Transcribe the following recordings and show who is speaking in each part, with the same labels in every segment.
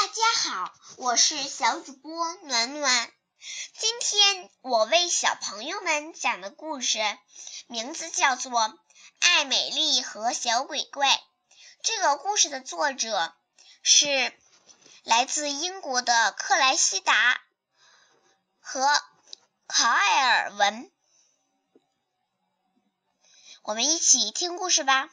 Speaker 1: 大家好，我是小主播暖暖。今天我为小朋友们讲的故事名字叫做《爱美丽和小鬼怪》。这个故事的作者是来自英国的克莱西达和卡埃尔文。我们一起听故事吧。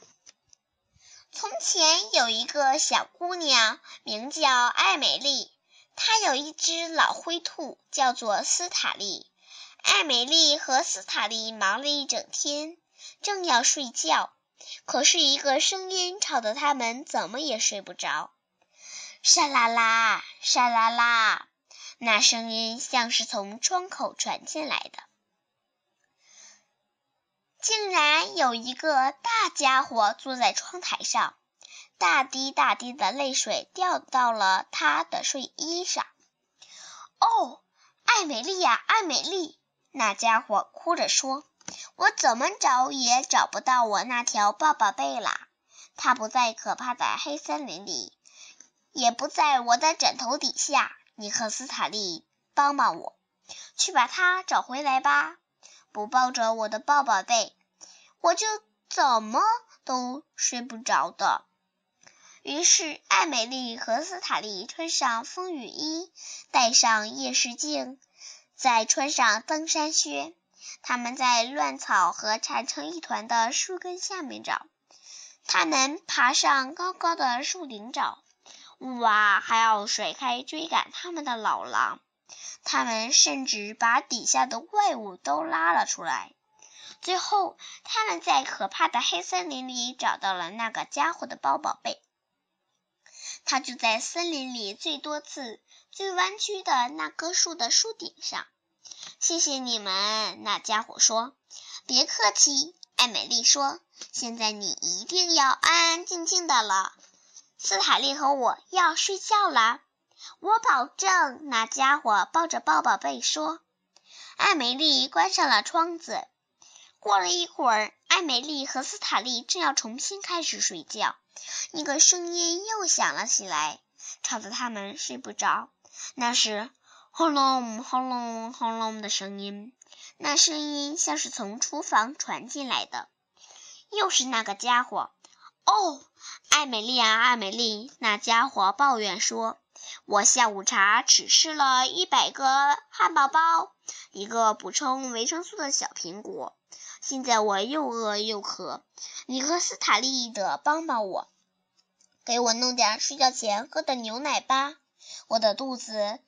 Speaker 1: 从前有一个小姑娘，名叫艾美丽。她有一只老灰兔，叫做斯塔利。艾美丽和斯塔利忙了一整天，正要睡觉，可是一个声音吵得他们怎么也睡不着。沙啦啦，沙啦啦，那声音像是从窗口传进来的。竟然有一个大家伙坐在窗台上，大滴大滴的泪水掉到了他的睡衣上。哦，艾美丽呀，艾美丽！那家伙哭着说：“我怎么找也找不到我那条抱抱贝啦！它不在可怕的黑森林里，也不在我的枕头底下。你和斯塔利帮帮我，去把它找回来吧！不抱着我的抱抱贝。”我就怎么都睡不着的。于是，艾美丽和斯塔利穿上风雨衣，戴上夜视镜，再穿上登山靴。他们在乱草和缠成一团的树根下面找。他们爬上高高的树顶找。哇，还要甩开追赶他们的老狼。他们甚至把底下的怪物都拉了出来。最后，他们在可怕的黑森林里找到了那个家伙的包宝贝。他就在森林里最多刺、最弯曲的那棵树的树顶上。谢谢你们，那家伙说。别客气，艾美丽说。现在你一定要安安静静的了。斯塔利和我要睡觉了，我保证。那家伙抱着抱宝贝说。艾美丽关上了窗子。过了一会儿，艾美丽和斯塔利正要重新开始睡觉，一个声音又响了起来，吵得他们睡不着。那是轰隆轰隆轰隆的声音，那声音像是从厨房传进来的。又是那个家伙！哦，艾美丽啊，艾美丽！那家伙抱怨说：“我下午茶只吃了一百个汉堡包，一个补充维生素的小苹果。”现在我又饿又渴，你和斯塔利德帮帮我，给我弄点睡觉前喝的牛奶吧。我的肚子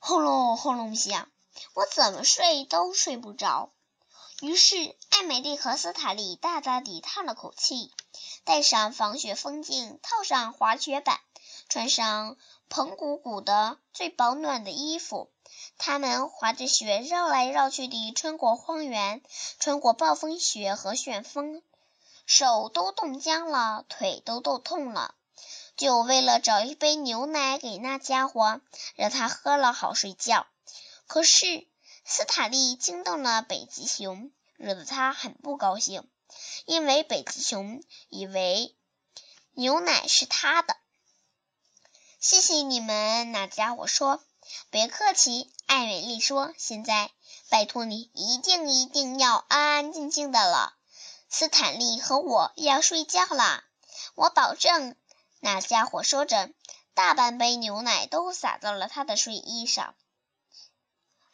Speaker 1: 轰隆轰隆响，我怎么睡都睡不着。于是艾美丽和斯塔利大大地叹了口气，戴上防雪风镜，套上滑雪板，穿上蓬鼓鼓的最保暖的衣服。他们滑着雪，绕来绕去地穿过荒原，穿过暴风雪和旋风，手都冻僵了，腿都冻痛了，就为了找一杯牛奶给那家伙，让他喝了好睡觉。可是斯坦利惊动了北极熊，惹得他很不高兴，因为北极熊以为牛奶是他的。谢谢你们，那家伙说。别客气，艾美丽说：“现在拜托你，一定一定要安安静静的了。斯坦利和我要睡觉啦，我保证。”那家伙说着，大半杯牛奶都洒到了他的睡衣上。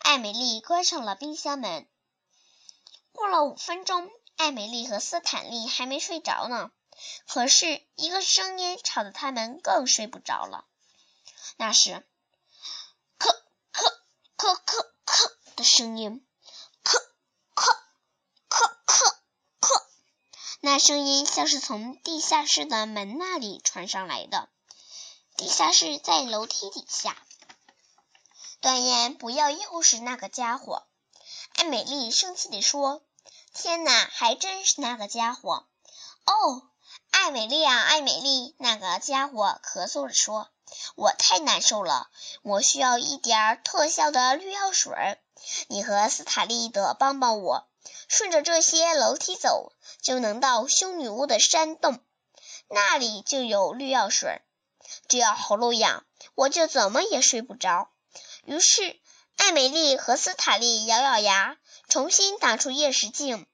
Speaker 1: 艾美丽关上了冰箱门。过了五分钟，艾美丽和斯坦利还没睡着呢，可是一个声音吵得他们更睡不着了。那是。咳咳咳的声音，咳咳咳咳咳，那声音像是从地下室的门那里传上来的。地下室在楼梯底下。断言不要又是那个家伙！艾美丽生气地说：“天哪，还真是那个家伙！”哦，艾美丽啊，艾美丽！那个家伙咳嗽着说。我太难受了，我需要一点特效的绿药水。你和斯塔利德帮帮我，顺着这些楼梯走，就能到修女巫的山洞，那里就有绿药水。只要喉咙痒，我就怎么也睡不着。”于是，艾美丽和斯塔利咬咬牙，重新打出夜视镜，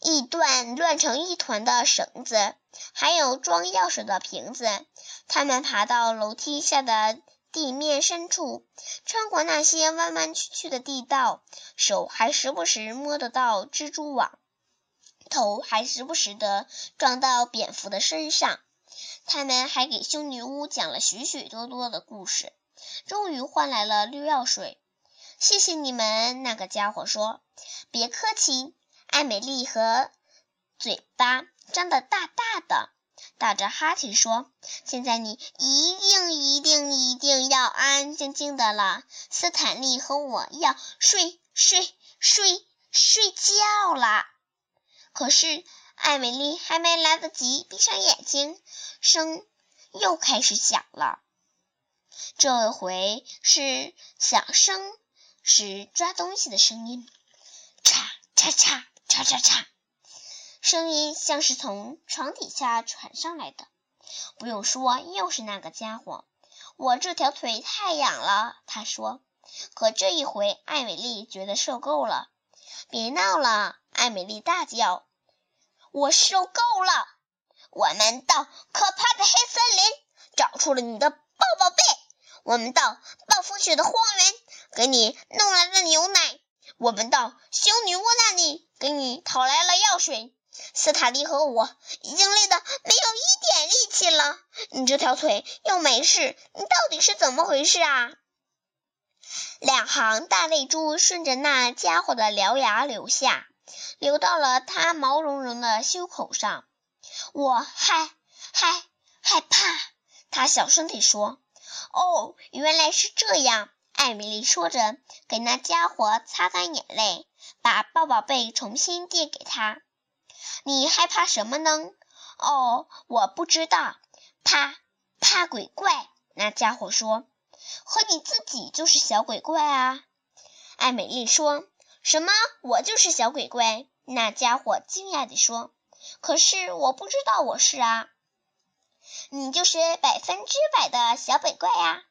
Speaker 1: 一段乱成一团的绳子，还有装药水的瓶子。他们爬到楼梯下的地面深处，穿过那些弯弯曲曲的地道，手还时不时摸得到蜘蛛网，头还时不时的撞到蝙蝠的身上。他们还给修女巫讲了许许多多的故事，终于换来了绿药水。谢谢你们，那个家伙说。别客气，艾美丽和嘴巴张得大大的。打着哈欠说：“现在你一定一定一定要安安静静的了。斯坦利和我要睡睡睡睡觉啦。”可是艾美丽还没来得及闭上眼睛，声又开始响了。这回是响声，是抓东西的声音，嚓嚓嚓嚓嚓嚓。声音像是从床底下传上来的。不用说，又是那个家伙。我这条腿太痒了，他说。可这一回，艾美丽觉得受够了。别闹了，艾美丽大叫。我受够了。我们到可怕的黑森林，找出了你的抱抱贝。我们到暴风雪的荒原，给你弄来了牛奶。我们到修女巫那里，给你讨来了药水。斯塔利和我已经累得没有一点力气了，你这条腿又没事，你到底是怎么回事啊？两行大泪珠顺着那家伙的獠牙流下，流到了他毛茸茸的袖口上。我害害害怕，他小声地说。哦，原来是这样，艾米丽说着，给那家伙擦干眼泪，把抱抱被重新递给他。你害怕什么呢？哦，我不知道。怕怕鬼怪？那家伙说。和你自己就是小鬼怪啊！艾美丽说。什么？我就是小鬼怪？那家伙惊讶地说。可是我不知道我是啊。你就是百分之百的小鬼怪呀！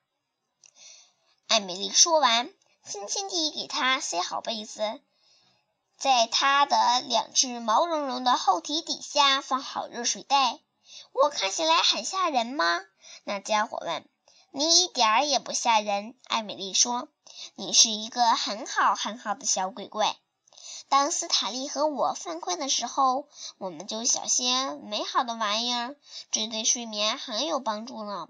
Speaker 1: 艾米丽说完，轻轻地给他塞好被子。在他的两只毛茸茸的后蹄底下放好热水袋。我看起来很吓人吗？那家伙问。你一点儿也不吓人，艾米丽说。你是一个很好很好的小鬼怪。当斯塔利和我犯困的时候，我们就想些美好的玩意儿，这对睡眠很有帮助呢。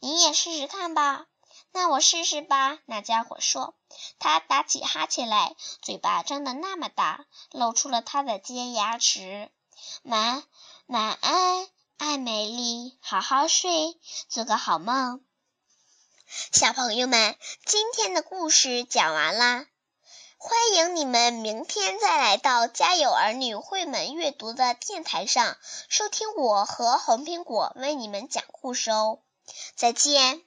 Speaker 1: 你也试试看吧。那我试试吧，那家伙说。他打起哈欠来，嘴巴张得那么大，露出了他的尖牙齿。晚晚安，艾美丽，好好睡，做个好梦。小朋友们，今天的故事讲完啦，欢迎你们明天再来到家有儿女绘本阅读的电台上，收听我和红苹果为你们讲故事哦。再见。